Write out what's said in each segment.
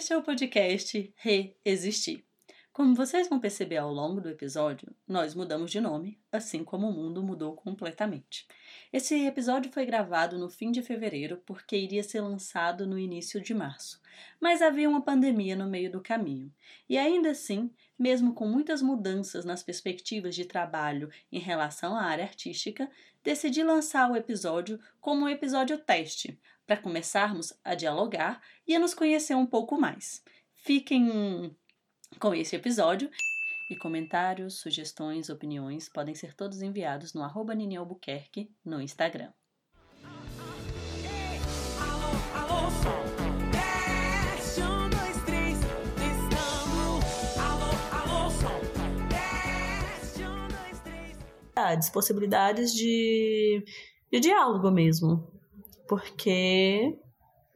Este é o podcast Reexistir. Como vocês vão perceber ao longo do episódio, nós mudamos de nome, assim como o mundo mudou completamente. Esse episódio foi gravado no fim de fevereiro porque iria ser lançado no início de março, mas havia uma pandemia no meio do caminho. E ainda assim, mesmo com muitas mudanças nas perspectivas de trabalho em relação à área artística, decidi lançar o episódio como um episódio teste, para começarmos a dialogar e a nos conhecer um pouco mais. Fiquem com esse episódio. E comentários, sugestões, opiniões podem ser todos enviados no arroba Nini Albuquerque no Instagram. possibilidades de, de diálogo mesmo. Porque.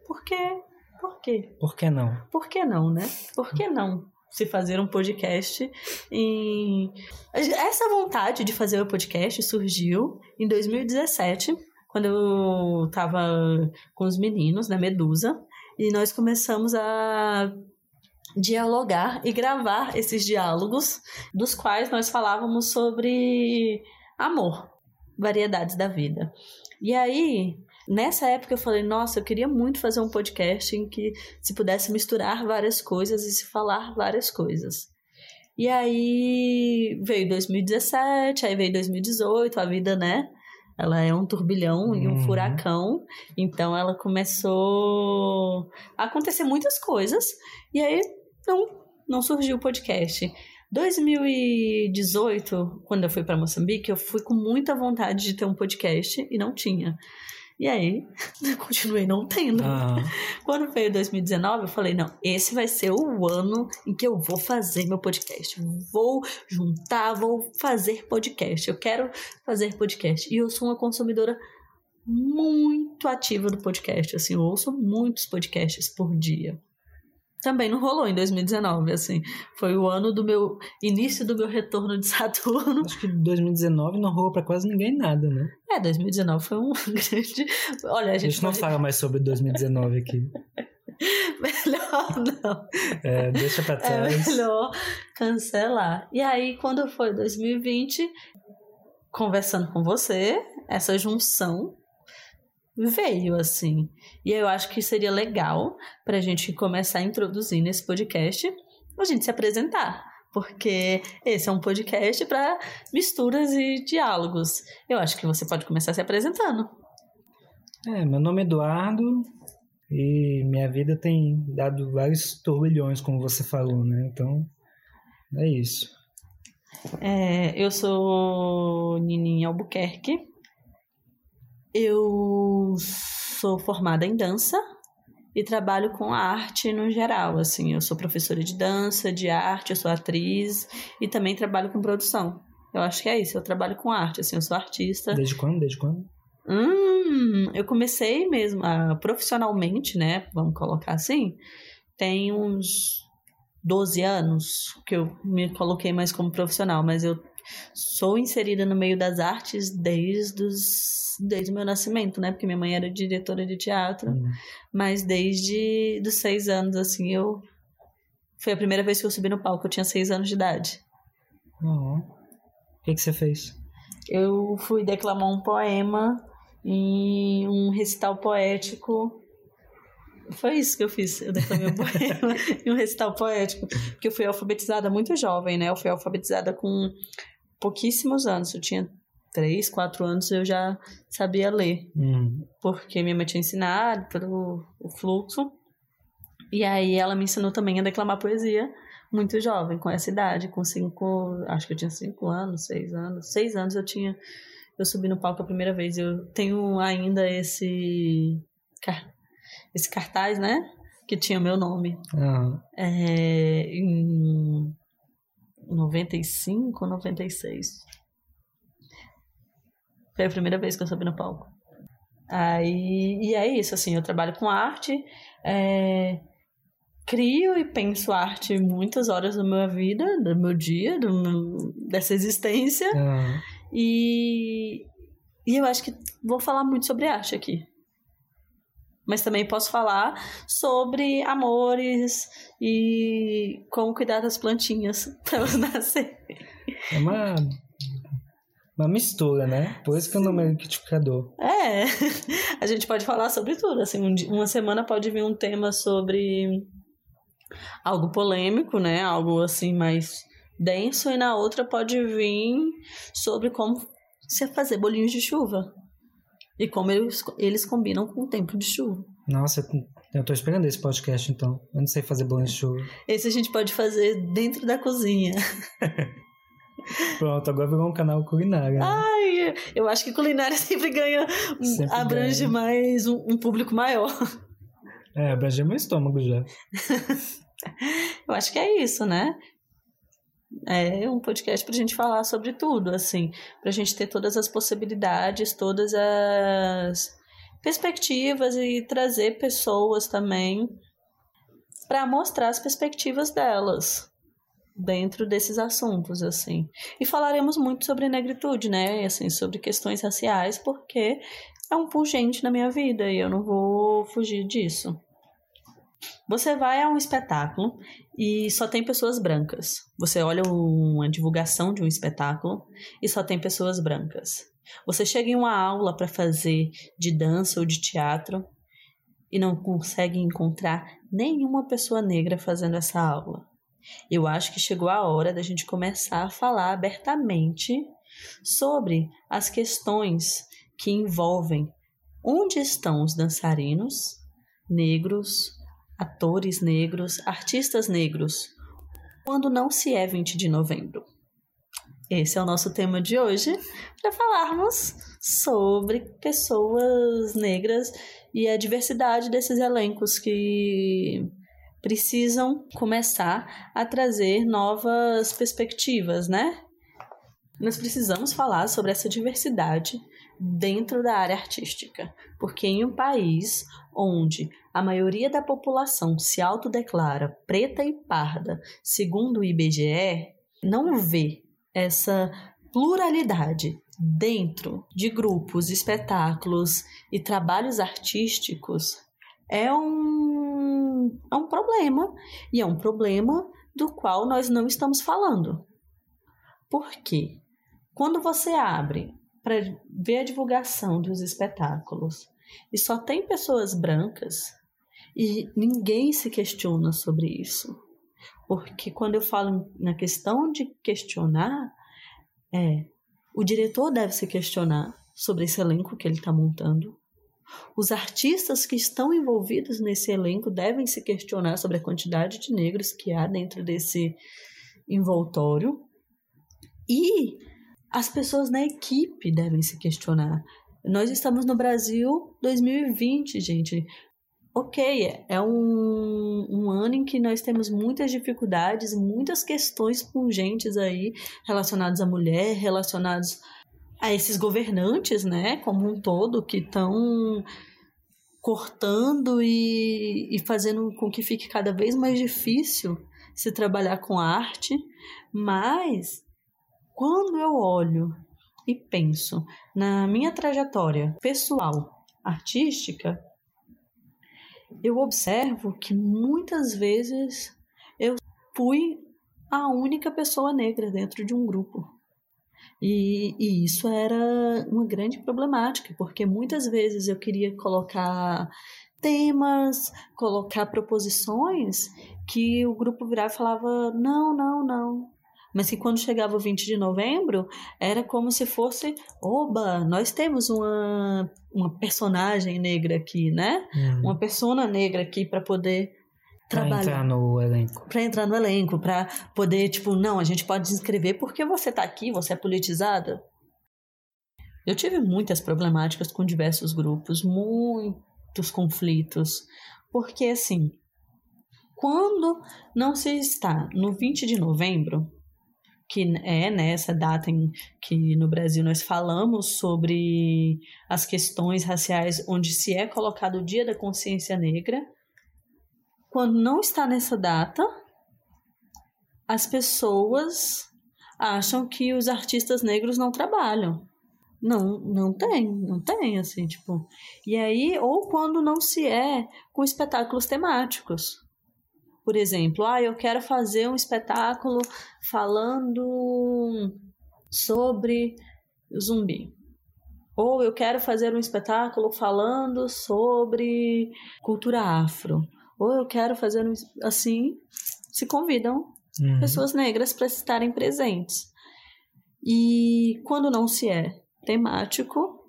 Por quê? Por quê? Por que não? Por que não, né? Por que não? se fazer um podcast em essa vontade de fazer o podcast surgiu em 2017 quando eu tava com os meninos na Medusa e nós começamos a dialogar e gravar esses diálogos dos quais nós falávamos sobre amor, variedades da vida. E aí Nessa época eu falei, nossa, eu queria muito fazer um podcast em que se pudesse misturar várias coisas e se falar várias coisas. E aí veio 2017, aí veio 2018, a vida, né? Ela é um turbilhão e um uhum. furacão. Então ela começou a acontecer muitas coisas. E aí não, não surgiu o podcast. 2018, quando eu fui para Moçambique, eu fui com muita vontade de ter um podcast e não tinha. E aí, continuei não tendo. Ah. Quando veio 2019, eu falei: não, esse vai ser o ano em que eu vou fazer meu podcast. Vou juntar, vou fazer podcast. Eu quero fazer podcast. E eu sou uma consumidora muito ativa do podcast. Assim, eu ouço muitos podcasts por dia também não rolou em 2019, assim. Foi o ano do meu início do meu retorno de Saturno. Acho que 2019 não rolou para quase ninguém nada, né? É, 2019 foi um grande. Olha, a gente, a gente não pode... fala mais sobre 2019 aqui. melhor não. É, deixa pra é trás. É melhor cancelar. E aí, quando foi 2020, conversando com você, essa junção veio assim. E eu acho que seria legal para a gente começar a introduzir nesse podcast a gente se apresentar. Porque esse é um podcast para misturas e diálogos. Eu acho que você pode começar se apresentando. É, meu nome é Eduardo e minha vida tem dado vários turbilhões, como você falou, né? Então, é isso. É, eu sou Nininha Albuquerque, eu sou formada em dança e trabalho com arte no geral, assim, eu sou professora de dança, de arte, eu sou atriz e também trabalho com produção. Eu acho que é isso, eu trabalho com arte, assim, eu sou artista. Desde quando? Desde quando? Hum, eu comecei mesmo uh, profissionalmente, né, vamos colocar assim, tem uns 12 anos que eu me coloquei mais como profissional, mas eu sou inserida no meio das artes desde os, desde o meu nascimento, né? Porque minha mãe era diretora de teatro, uhum. mas desde os seis anos, assim, eu foi a primeira vez que eu subi no palco. Eu tinha seis anos de idade. Uhum. O que, que você fez? Eu fui declamar um poema em um recital poético foi isso que eu fiz. Eu declamei um poema em um recital poético. Porque eu fui alfabetizada muito jovem, né? Eu fui alfabetizada com pouquíssimos anos. Eu tinha três, quatro anos eu já sabia ler. Hum. Porque minha mãe tinha ensinado pelo o fluxo. E aí ela me ensinou também a declamar poesia muito jovem, com essa idade, com cinco. Acho que eu tinha cinco anos, seis anos. Seis anos eu tinha. Eu subi no palco a primeira vez. Eu tenho ainda esse. Esse cartaz, né? Que tinha o meu nome. Uhum. É, em 95, 96. Foi a primeira vez que eu subi no palco. Aí, e é isso, assim, eu trabalho com arte, é, crio e penso arte muitas horas da minha vida, do meu dia, do meu, dessa existência. Uhum. E, e eu acho que vou falar muito sobre arte aqui. Mas também posso falar sobre amores e como cuidar das plantinhas para elas nascerem. É uma, uma mistura, né? Por isso que é o nome é liquidificador. É, a gente pode falar sobre tudo. Assim, um uma semana pode vir um tema sobre algo polêmico, né? Algo assim mais denso, e na outra pode vir sobre como se fazer bolinhos de chuva. E como eles, eles combinam com o tempo de chuva. Nossa, eu- tô esperando esse podcast, então. Eu não sei fazer bolinho de chuva. Esse a gente pode fazer dentro da cozinha. Pronto, agora virou um canal culinário. né? Ai, eu acho que culinária sempre ganha, Sempre abrange ganha. mais um, um público maior. É, abrangeu meu estômago já. Eu acho que é isso, né? É um podcast pra gente falar sobre tudo, assim, pra gente ter todas as possibilidades, todas as perspectivas e trazer pessoas também para mostrar as perspectivas delas dentro desses assuntos, assim. E falaremos muito sobre negritude, né? Assim, sobre questões raciais, porque é um pungente na minha vida e eu não vou fugir disso. Você vai a um espetáculo e só tem pessoas brancas. Você olha uma divulgação de um espetáculo e só tem pessoas brancas. Você chega em uma aula para fazer de dança ou de teatro e não consegue encontrar nenhuma pessoa negra fazendo essa aula. Eu acho que chegou a hora da gente começar a falar abertamente sobre as questões que envolvem onde estão os dançarinos negros, atores negros, artistas negros, quando não se é 20 de novembro. Esse é o nosso tema de hoje, para falarmos sobre pessoas negras e a diversidade desses elencos que precisam começar a trazer novas perspectivas, né? Nós precisamos falar sobre essa diversidade dentro da área artística, porque em um país onde a maioria da população se autodeclara preta e parda, segundo o IBGE, não vê essa pluralidade dentro de grupos, espetáculos e trabalhos artísticos é um, é um problema. E é um problema do qual nós não estamos falando. Por quê? Quando você abre para ver a divulgação dos espetáculos e só tem pessoas brancas e ninguém se questiona sobre isso. Porque quando eu falo na questão de questionar, é o diretor deve se questionar sobre esse elenco que ele está montando. Os artistas que estão envolvidos nesse elenco devem se questionar sobre a quantidade de negros que há dentro desse envoltório. E as pessoas na equipe devem se questionar. Nós estamos no Brasil 2020, gente. Ok, é um, um ano em que nós temos muitas dificuldades, muitas questões pungentes aí relacionadas à mulher, relacionados a esses governantes, né, como um todo, que estão cortando e, e fazendo com que fique cada vez mais difícil se trabalhar com arte, mas quando eu olho e penso na minha trajetória pessoal, artística, eu observo que muitas vezes eu fui a única pessoa negra dentro de um grupo. E, e, isso era uma grande problemática, porque muitas vezes eu queria colocar temas, colocar proposições que o grupo virava e falava: não, não, não. Mas que quando chegava o 20 de novembro, era como se fosse: oba, nós temos uma, uma personagem negra aqui, né? Hum. Uma persona negra aqui para poder trabalhar entrar no elenco. para entrar no elenco, para poder, tipo, não, a gente pode se inscrever porque você tá aqui, você é politizada. Eu tive muitas problemáticas com diversos grupos, muitos conflitos, porque assim, quando não se está no 20 de novembro, que é nessa data em que no Brasil nós falamos sobre as questões raciais, onde se é colocado o Dia da Consciência Negra, quando não está nessa data, as pessoas acham que os artistas negros não trabalham. Não, não tem, não tem, assim, tipo. E aí, ou quando não se é com espetáculos temáticos. Por exemplo, ah, eu quero fazer um espetáculo falando sobre zumbi. Ou eu quero fazer um espetáculo falando sobre cultura afro. Ou eu quero fazer um. Assim, se convidam uhum. pessoas negras para estarem presentes. E quando não se é temático,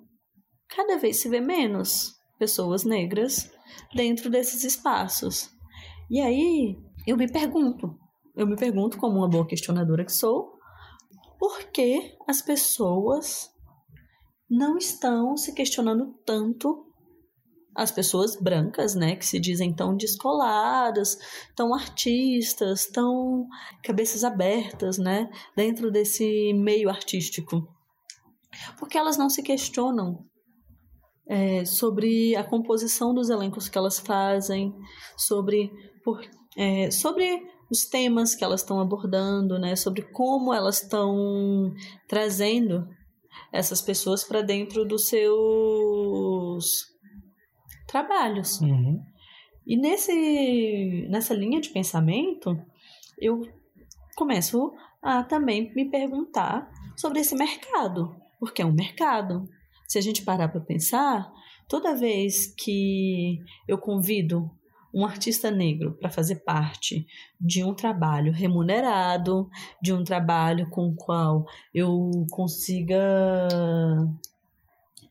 cada vez se vê menos pessoas negras dentro desses espaços. E aí eu me pergunto, eu me pergunto como uma boa questionadora que sou, por que as pessoas não estão se questionando tanto as pessoas brancas, né, que se dizem tão descoladas, tão artistas, tão cabeças abertas, né, dentro desse meio artístico. Porque elas não se questionam é, sobre a composição dos elencos que elas fazem, sobre, por, é, sobre os temas que elas estão abordando, né, sobre como elas estão trazendo essas pessoas para dentro dos seus trabalhos. Uhum. E nesse, nessa linha de pensamento, eu começo a também me perguntar sobre esse mercado, porque é um mercado. Se a gente parar para pensar, toda vez que eu convido um artista negro para fazer parte de um trabalho remunerado, de um trabalho com o qual eu consiga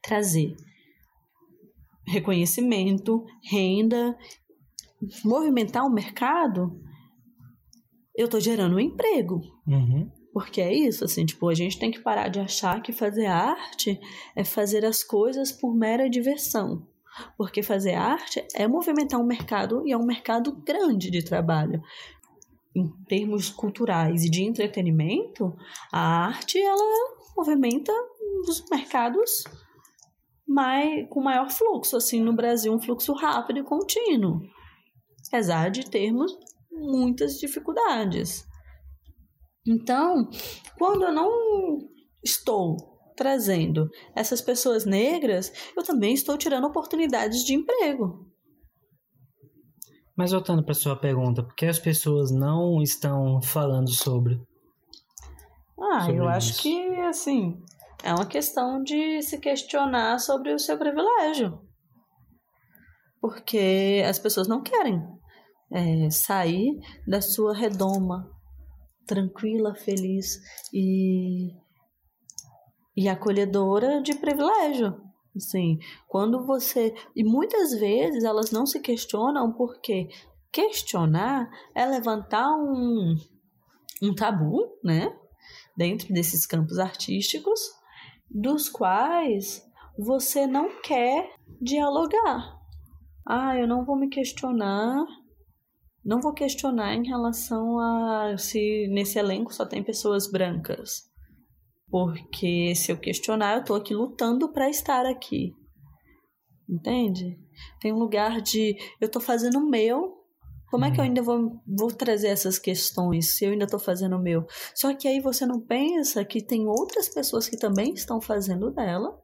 trazer reconhecimento, renda, movimentar o mercado, eu estou gerando um emprego. Uhum. Porque é isso, assim, tipo, a gente tem que parar de achar que fazer arte é fazer as coisas por mera diversão. Porque fazer arte é movimentar um mercado e é um mercado grande de trabalho. Em termos culturais e de entretenimento, a arte ela movimenta os mercados mais, com maior fluxo, assim, no Brasil, um fluxo rápido e contínuo, apesar de termos muitas dificuldades. Então, quando eu não estou trazendo essas pessoas negras, eu também estou tirando oportunidades de emprego. Mas voltando para sua pergunta, por que as pessoas não estão falando sobre? Ah, sobre eu isso? acho que assim, é uma questão de se questionar sobre o seu privilégio. Porque as pessoas não querem é, sair da sua redoma tranquila, feliz e, e acolhedora de privilégio. Assim, quando você. E muitas vezes elas não se questionam porque questionar é levantar um, um tabu, né? Dentro desses campos artísticos dos quais você não quer dialogar. Ah, eu não vou me questionar, não vou questionar em relação a se nesse elenco só tem pessoas brancas. Porque se eu questionar, eu estou aqui lutando para estar aqui. Entende? Tem um lugar de eu estou fazendo o meu como é que eu uhum. ainda vou, vou trazer essas questões se eu ainda estou fazendo o meu? Só que aí você não pensa que tem outras pessoas que também estão fazendo dela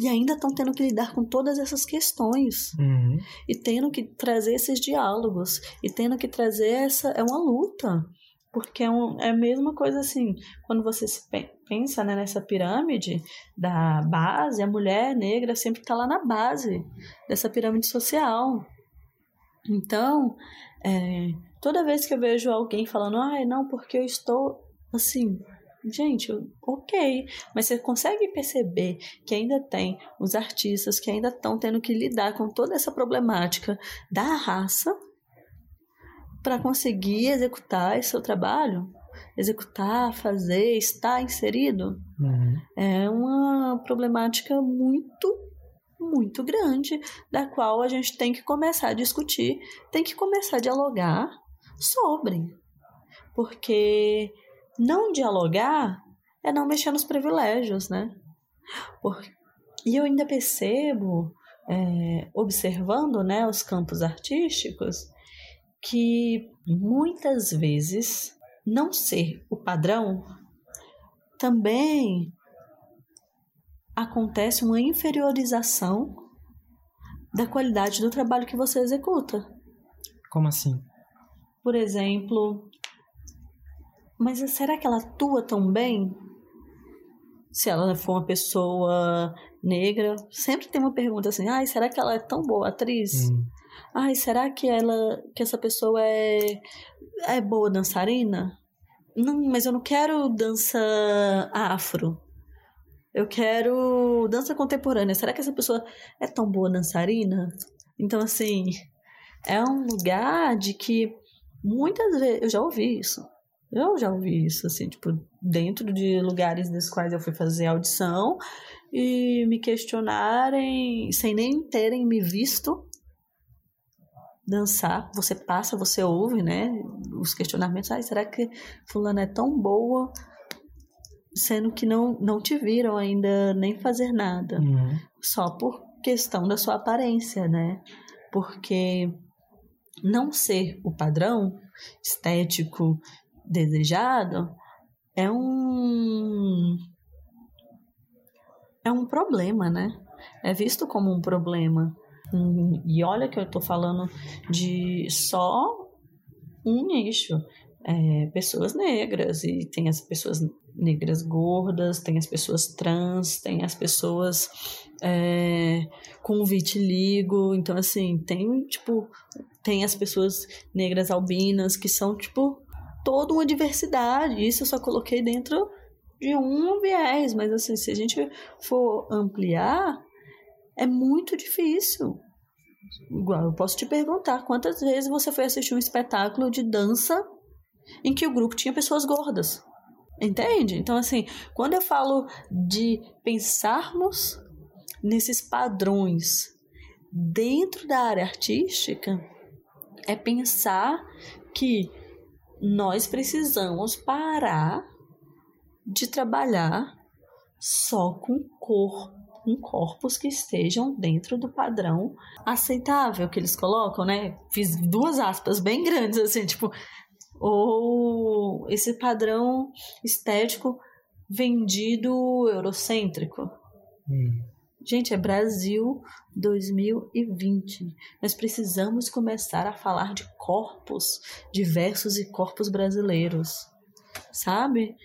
e ainda estão tendo que lidar com todas essas questões uhum. e tendo que trazer esses diálogos e tendo que trazer essa é uma luta porque é, um, é a mesma coisa assim quando você se pensa né, nessa pirâmide da base a mulher negra sempre está lá na base dessa pirâmide social então é, toda vez que eu vejo alguém falando, ah, não, porque eu estou assim, gente, ok, mas você consegue perceber que ainda tem os artistas que ainda estão tendo que lidar com toda essa problemática da raça para conseguir executar esse seu trabalho? Executar, fazer, estar inserido? Uhum. É uma problemática muito muito grande, da qual a gente tem que começar a discutir, tem que começar a dialogar sobre. Porque não dialogar é não mexer nos privilégios, né? E eu ainda percebo, é, observando né, os campos artísticos, que muitas vezes não ser o padrão também acontece uma inferiorização da qualidade do trabalho que você executa. Como assim? Por exemplo, mas será que ela atua tão bem? Se ela for uma pessoa negra, sempre tem uma pergunta assim: ai, será que ela é tão boa atriz? Hum. Ai, será que ela que essa pessoa é é boa dançarina? Não, mas eu não quero dança afro. Eu quero dança contemporânea. Será que essa pessoa é tão boa dançarina? Então, assim, é um lugar de que muitas vezes. Eu já ouvi isso. Eu já ouvi isso, assim, tipo, dentro de lugares dos quais eu fui fazer audição e me questionarem sem nem terem me visto dançar. Você passa, você ouve, né? Os questionamentos. Ah, será que fulana é tão boa sendo que não, não te viram ainda nem fazer nada, uhum. só por questão da sua aparência, né? Porque não ser o padrão estético desejado é um é um problema, né? É visto como um problema. E olha que eu tô falando de só um nicho. É, pessoas negras e tem as pessoas negras gordas, tem as pessoas trans, tem as pessoas é, com vitiligo. Então, assim, tem, tipo, tem as pessoas negras albinas, que são, tipo, toda uma diversidade. Isso eu só coloquei dentro de um viés, mas, assim, se a gente for ampliar, é muito difícil. Igual, eu posso te perguntar quantas vezes você foi assistir um espetáculo de dança em que o grupo tinha pessoas gordas. Entende? Então, assim, quando eu falo de pensarmos nesses padrões dentro da área artística, é pensar que nós precisamos parar de trabalhar só com cor, com corpos que estejam dentro do padrão aceitável que eles colocam, né? Fiz duas aspas bem grandes, assim, tipo, ou esse padrão estético vendido eurocêntrico. Hum. Gente, é Brasil 2020. Nós precisamos começar a falar de corpos diversos e corpos brasileiros, sabe?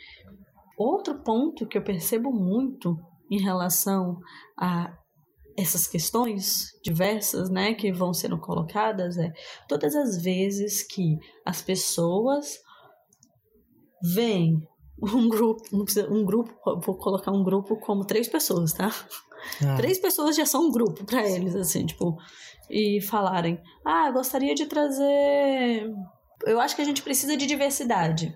Outro ponto que eu percebo muito em relação a essas questões diversas, né, que vão sendo colocadas é todas as vezes que as pessoas veem um grupo, um grupo, vou colocar um grupo como três pessoas, tá? Ah. Três pessoas já são um grupo para eles, assim, tipo, e falarem: ah, gostaria de trazer. Eu acho que a gente precisa de diversidade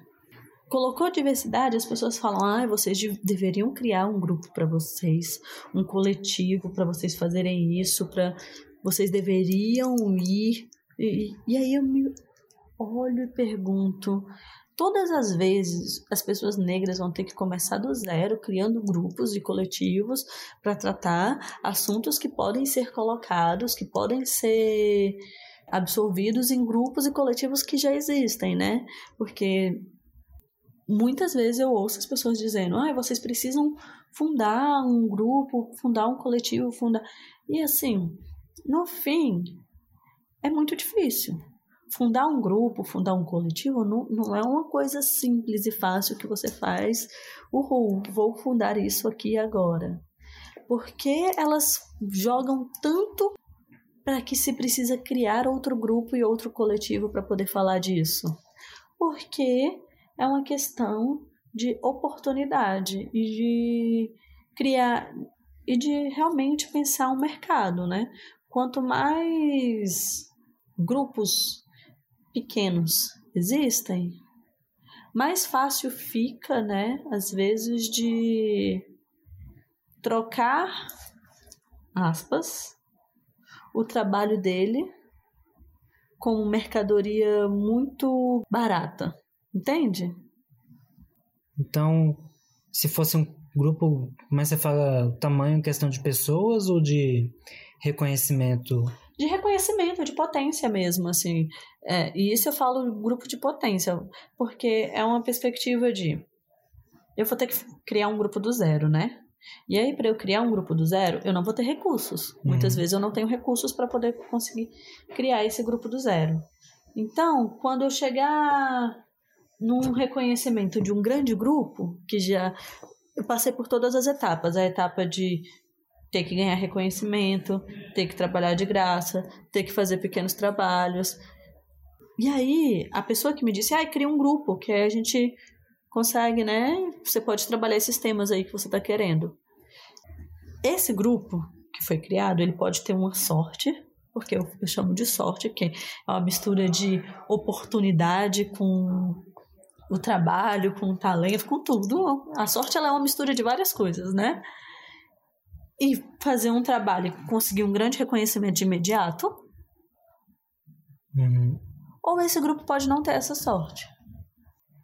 colocou diversidade, as pessoas falam: ah, vocês deveriam criar um grupo para vocês, um coletivo para vocês fazerem isso, para vocês deveriam ir. E, e aí eu me olho e pergunto: todas as vezes as pessoas negras vão ter que começar do zero, criando grupos e coletivos para tratar assuntos que podem ser colocados, que podem ser absorvidos em grupos e coletivos que já existem, né? Porque muitas vezes eu ouço as pessoas dizendo: ah, vocês precisam fundar um grupo, fundar um coletivo, fundar. E assim, no fim, é muito difícil. Fundar um grupo, fundar um coletivo, não, não é uma coisa simples e fácil que você faz. Uhul, vou fundar isso aqui agora. Porque elas jogam tanto para que se precisa criar outro grupo e outro coletivo para poder falar disso? Porque é uma questão de oportunidade e de criar e de realmente pensar um mercado, né? Quanto mais grupos pequenos existem, mais fácil fica, né, às vezes de trocar aspas o trabalho dele como mercadoria muito barata. Entende? Então, se fosse um grupo, mas você fala tamanho questão de pessoas ou de reconhecimento? De reconhecimento, de potência mesmo, assim. É, e isso eu falo grupo de potência, porque é uma perspectiva de eu vou ter que criar um grupo do zero, né? E aí, para eu criar um grupo do zero, eu não vou ter recursos. Uhum. Muitas vezes eu não tenho recursos para poder conseguir criar esse grupo do zero. Então, quando eu chegar num reconhecimento de um grande grupo, que já eu passei por todas as etapas, a etapa de ter que ganhar reconhecimento, ter que trabalhar de graça, ter que fazer pequenos trabalhos. E aí, a pessoa que me disse, ah, cria um grupo, que a gente consegue, né? Você pode trabalhar esses temas aí que você está querendo. Esse grupo que foi criado, ele pode ter uma sorte, porque eu, eu chamo de sorte, que é uma mistura de oportunidade com o trabalho, com o talento, com tudo. A sorte ela é uma mistura de várias coisas, né? E fazer um trabalho e conseguir um grande reconhecimento de imediato. Uhum. Ou esse grupo pode não ter essa sorte.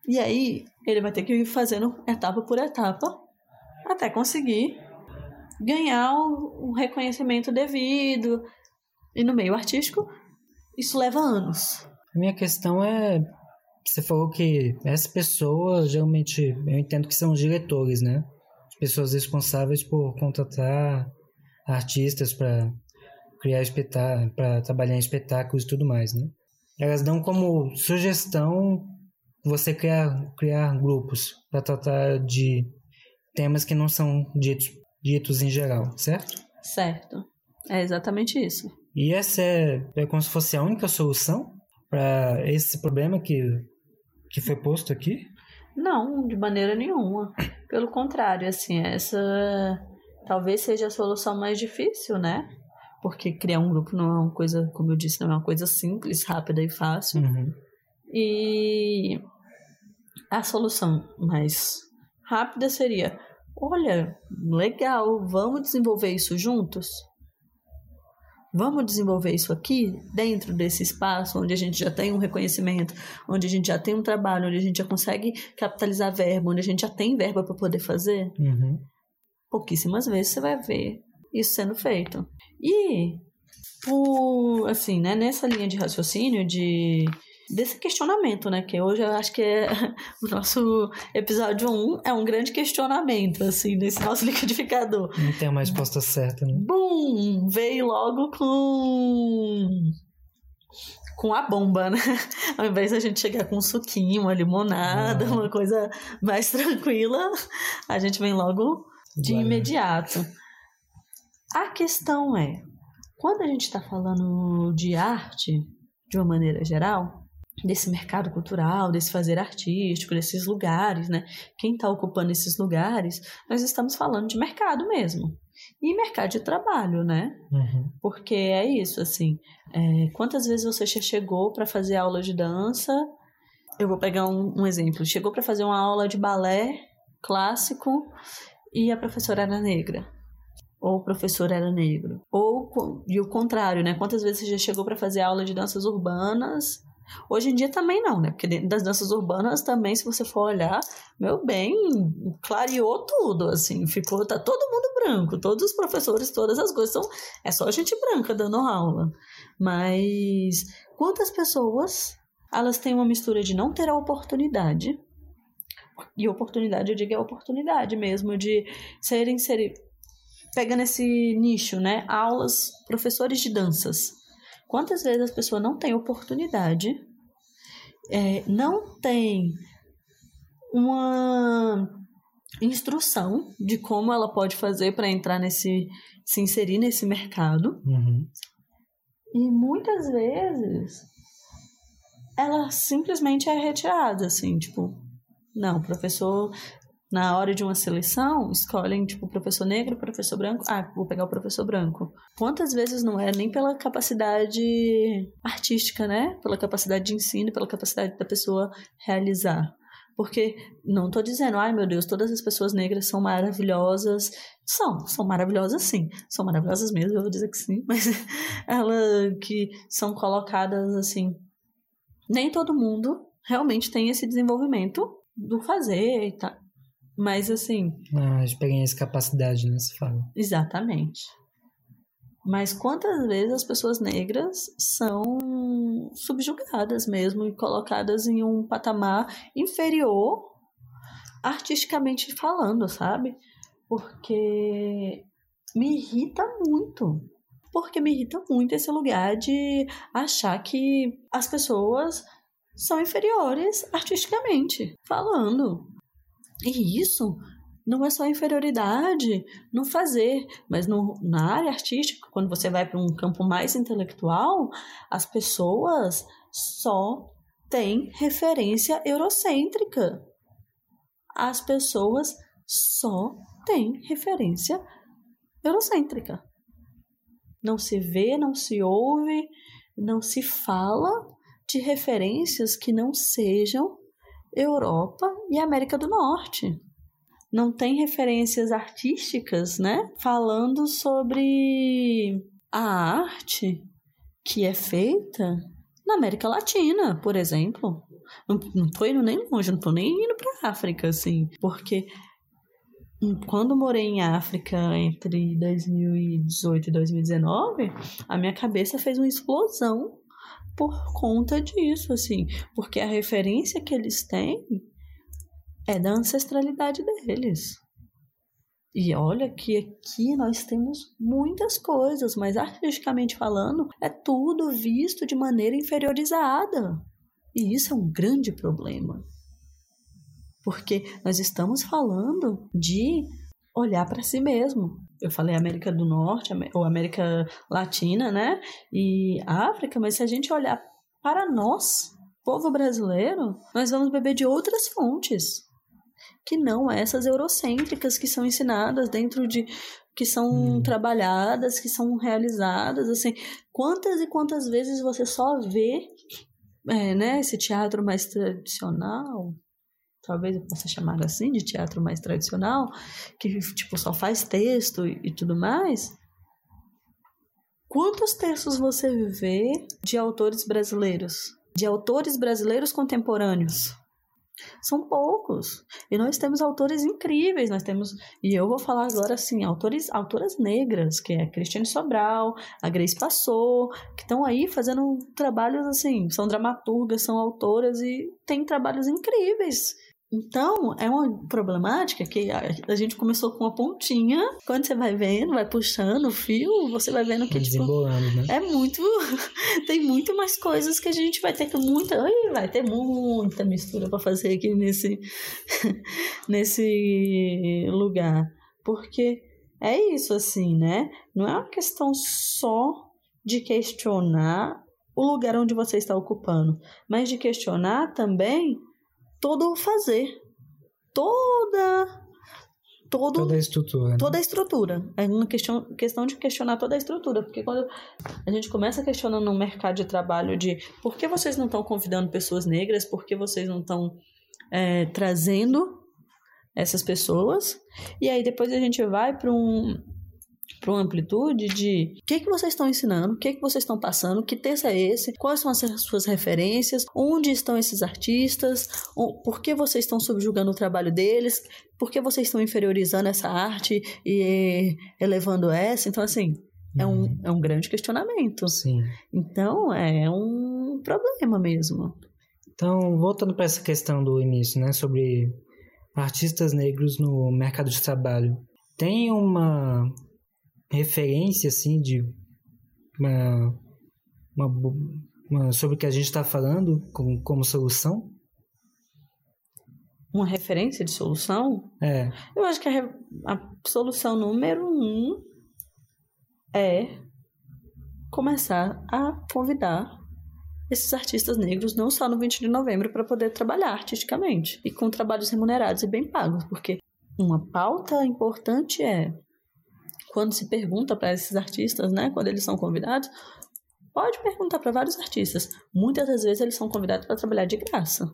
E aí, ele vai ter que ir fazendo etapa por etapa até conseguir ganhar um reconhecimento devido. E no meio artístico, isso leva anos. A minha questão é você falou que essa pessoa, geralmente, eu entendo que são os diretores, né? As pessoas responsáveis por contratar artistas para criar espetáculos, para trabalhar em espetáculos e tudo mais, né? Elas dão como sugestão você criar, criar grupos para tratar de temas que não são ditos, ditos em geral, certo? Certo. É exatamente isso. E essa é, é como se fosse a única solução para esse problema que que foi posto aqui? Não, de maneira nenhuma. Pelo contrário, assim, essa talvez seja a solução mais difícil, né? Porque criar um grupo não é uma coisa, como eu disse, não é uma coisa simples, rápida e fácil. Uhum. E a solução mais rápida seria: olha, legal, vamos desenvolver isso juntos? Vamos desenvolver isso aqui dentro desse espaço onde a gente já tem um reconhecimento, onde a gente já tem um trabalho, onde a gente já consegue capitalizar verba, onde a gente já tem verba para poder fazer. Uhum. Pouquíssimas vezes você vai ver isso sendo feito. E por assim, né, nessa linha de raciocínio de desse questionamento, né? Que hoje eu acho que é o nosso episódio 1 é um grande questionamento, assim, nesse nosso liquidificador. Não tem uma resposta certa, né? Bum! Veio logo com com a bomba, né? Ao invés da gente chegar com um suquinho, uma limonada, ah. uma coisa mais tranquila, a gente vem logo de imediato. A questão é, quando a gente está falando de arte, de uma maneira geral, desse mercado cultural, desse fazer artístico, desses lugares, né? Quem está ocupando esses lugares, nós estamos falando de mercado mesmo. E mercado de trabalho, né? Uhum. Porque é isso, assim. É, quantas vezes você já chegou para fazer aula de dança? Eu vou pegar um, um exemplo. Chegou para fazer uma aula de balé clássico e a professora era negra ou o professor era negro. Ou e o contrário, né? Quantas vezes você já chegou para fazer aula de danças urbanas Hoje em dia também não, né? Porque dentro das danças urbanas também, se você for olhar, meu bem, clareou tudo, assim, ficou, tá todo mundo branco, todos os professores, todas as coisas são, é só gente branca dando aula. Mas quantas pessoas, elas têm uma mistura de não ter a oportunidade, e oportunidade, eu digo, é oportunidade mesmo, de serem, serem, pegando esse nicho, né? Aulas, professores de danças Quantas vezes as pessoas não têm oportunidade, é, não tem uma instrução de como ela pode fazer para entrar nesse, se inserir nesse mercado. Uhum. E muitas vezes ela simplesmente é retirada, assim, tipo, não, o professor na hora de uma seleção, escolhem, tipo, professor negro, professor branco. Ah, vou pegar o professor branco. Quantas vezes não é nem pela capacidade artística, né? Pela capacidade de ensino, pela capacidade da pessoa realizar. Porque não estou dizendo, ai meu Deus, todas as pessoas negras são maravilhosas. São, são maravilhosas sim. São maravilhosas mesmo, eu vou dizer que sim. Mas elas que são colocadas assim. Nem todo mundo realmente tem esse desenvolvimento do fazer e tal. Mas assim. Ah, experiência e capacidade, né? Se fala. Exatamente. Mas quantas vezes as pessoas negras são subjugadas mesmo e colocadas em um patamar inferior artisticamente falando, sabe? porque me irrita muito. Porque me irrita muito esse lugar de achar que as pessoas são inferiores artisticamente falando. E isso não é só inferioridade no fazer, mas no, na área artística, quando você vai para um campo mais intelectual, as pessoas só têm referência eurocêntrica. As pessoas só têm referência eurocêntrica. Não se vê, não se ouve, não se fala de referências que não sejam Europa e América do Norte. Não tem referências artísticas, né? Falando sobre a arte que é feita na América Latina, por exemplo. Não, não tô indo nem longe, não tô nem indo para África, assim, porque quando morei em África entre 2018 e 2019, a minha cabeça fez uma explosão por conta disso, assim, porque a referência que eles têm é da ancestralidade deles. E olha que aqui nós temos muitas coisas, mas artisticamente falando, é tudo visto de maneira inferiorizada. E isso é um grande problema. Porque nós estamos falando de olhar para si mesmo. Eu falei América do Norte, ou América Latina, né? E África, mas se a gente olhar para nós, povo brasileiro, nós vamos beber de outras fontes que não essas eurocêntricas que são ensinadas dentro de que são hum. trabalhadas, que são realizadas, assim, quantas e quantas vezes você só vê, é, né, esse teatro mais tradicional, talvez eu possa chamar assim, de teatro mais tradicional, que tipo só faz texto e, e tudo mais. Quantos textos você vê de autores brasileiros? De autores brasileiros contemporâneos? São poucos. E nós temos autores incríveis, nós temos, e eu vou falar agora assim, autores, autoras negras, que é a Cristiane Sobral, a Grace Passou, que estão aí fazendo trabalhos assim, são dramaturgas, são autoras e têm trabalhos incríveis então, é uma problemática que a, gente começou com uma pontinha. Quando você vai vendo, vai puxando o fio, você vai vendo que, tipo, né? é muito... tem muito mais coisas que a gente vai ter que muita... vai ter muita mistura para fazer aqui nesse, nesse lugar. Porque é isso, assim, né? Não é uma questão só de questionar o lugar onde você está ocupando, mas de questionar também todo o fazer. Toda. Todo, toda a estrutura. Né? Toda a estrutura. É uma questão, questão de questionar toda a estrutura. Porque quando a gente começa questionando no mercado de trabalho de por que vocês não estão convidando pessoas negras, por que vocês não estão é, trazendo essas pessoas, e aí depois a gente vai para um para uma amplitude de o que, que vocês estão ensinando, o que, que vocês estão passando, que texto é esse, quais são as suas referências, onde estão esses artistas, por que vocês estão subjugando o trabalho deles, por que vocês estão inferiorizando essa arte e elevando essa. Então, assim, é um, uhum. é um grande questionamento. Sim. Então, é um problema mesmo. Então, voltando para essa questão do início, né, sobre artistas negros no mercado de trabalho, tem uma referência assim de uma, uma, uma sobre o que a gente está falando como, como solução? Uma referência de solução? É. Eu acho que a, a solução número um é começar a convidar esses artistas negros não só no 20 de novembro para poder trabalhar artisticamente e com trabalhos remunerados e bem pagos, porque uma pauta importante é quando se pergunta para esses artistas, né, quando eles são convidados, pode perguntar para vários artistas. Muitas das vezes eles são convidados para trabalhar de graça.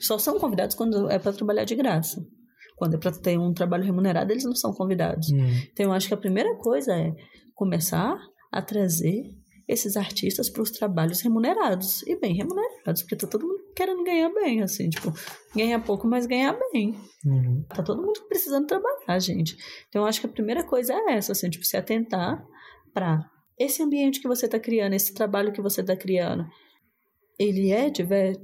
Só são convidados quando é para trabalhar de graça. Quando é para ter um trabalho remunerado, eles não são convidados. Hum. Então, eu acho que a primeira coisa é começar a trazer esses artistas para os trabalhos remunerados e bem remunerados, porque tá todo mundo querendo ganhar bem, assim, tipo, ganhar pouco, mas ganhar bem. Uhum. Tá todo mundo precisando trabalhar, gente. Então, eu acho que a primeira coisa é essa, assim, tipo, se atentar para esse ambiente que você está criando, esse trabalho que você está criando. Ele é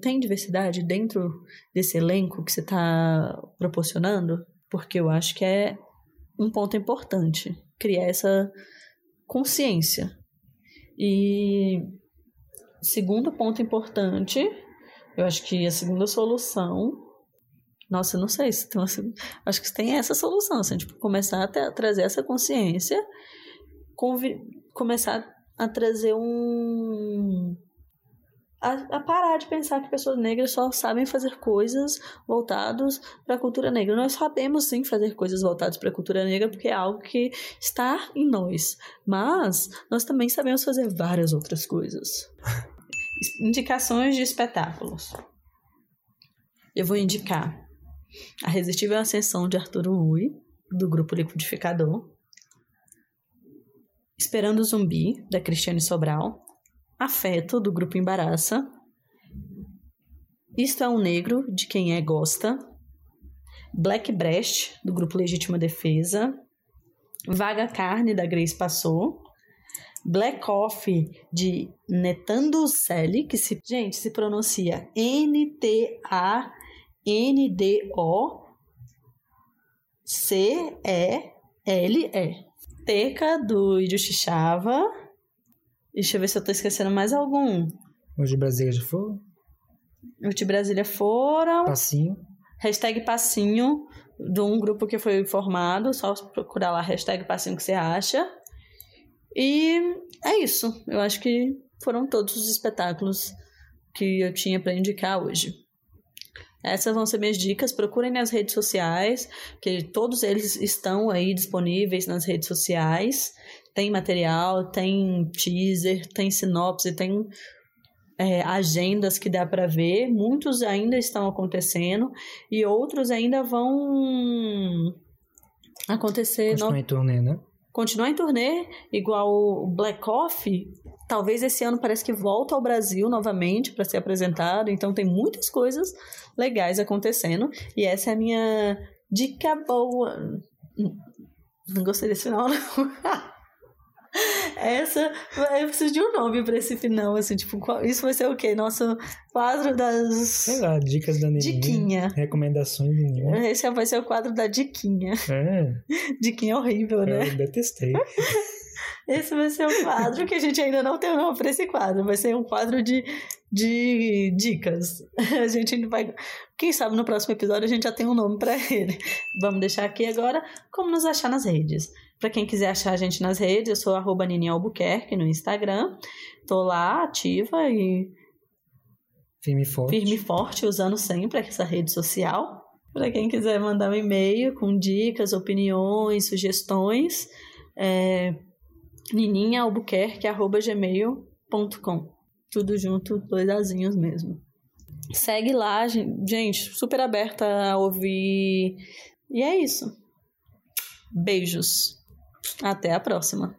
tem diversidade dentro desse elenco que você está proporcionando? Porque eu acho que é um ponto importante, criar essa consciência. E segundo ponto importante, eu acho que a segunda solução nossa, eu não sei se tem uma. Acho que tem essa solução, assim, tipo, começar a, ter, trazer essa consciência, convi, começar a trazer um. A, a, parar de pensar que pessoas negras só sabem fazer coisas voltadas para a cultura negra. Nós sabemos sim fazer coisas voltadas para a cultura negra porque é algo que está em nós. Mas nós também sabemos fazer várias outras coisas. Indicações de espetáculos. Eu vou indicar a Resistível Ascensão de Arturo Ui, do grupo Liquidificador. Esperando o Zumbi, da Cristiane Sobral. Afeto, do grupo Embaraça. Isto é um Negro, de quem é gosta. Black Breast, do grupo Legítima Defesa. Vaga Carne, da Grace Passou. Black Coffee, de Netando Selly, que se, gente, se pronuncia N-T-A N-D-O-C-E-L-E. Teca do Ijuxixava. Deixa eu ver se eu tô esquecendo mais algum. Os de Brasília já foram? Os de Brasília foram. Passinho. Hashtag Passinho, de um grupo que foi formado. Só procurar lá, hashtag Passinho que você acha. E é isso. Eu acho que foram todos os espetáculos que eu tinha para indicar hoje. Essas vão ser minhas dicas. Procurem nas redes sociais, que todos eles estão aí disponíveis nas redes sociais. Tem material, tem teaser, tem sinopse, tem é, agendas que dá para ver. Muitos ainda estão acontecendo e outros ainda vão acontecer. Continuar no... em turnê, né? Continuar em turnê, igual o Black Coffee, talvez esse ano parece que volta ao Brasil novamente para ser apresentado. Então tem muitas coisas legais acontecendo. E essa é a minha dica boa. Não gostei desse final, não. Essa, eu preciso de um nome para esse final, assim, tipo, isso vai ser o quê? Nosso quadro das. Sei lá, dicas da Neném. Diquinha. Recomendações do Neném. Esse vai ser o quadro da Diquinha. É. Diquinha é horrível, né? Eu detestei. Esse vai ser um quadro que a gente ainda não tem o nome para esse quadro. Vai ser um quadro de, de dicas. A gente vai. Quem sabe no próximo episódio a gente já tem um nome para ele. Vamos deixar aqui agora como nos achar nas redes. Para quem quiser achar a gente nas redes, eu sou arroba Albuquerque no Instagram. Tô lá ativa e. Firme e forte. Firme e forte, usando sempre essa rede social. Para quem quiser mandar um e-mail com dicas, opiniões, sugestões, é, nininhaalbuquerque.gmail.com Tudo junto, dois azinhos mesmo. Segue lá, gente, super aberta a ouvir. E é isso. Beijos. Até a próxima.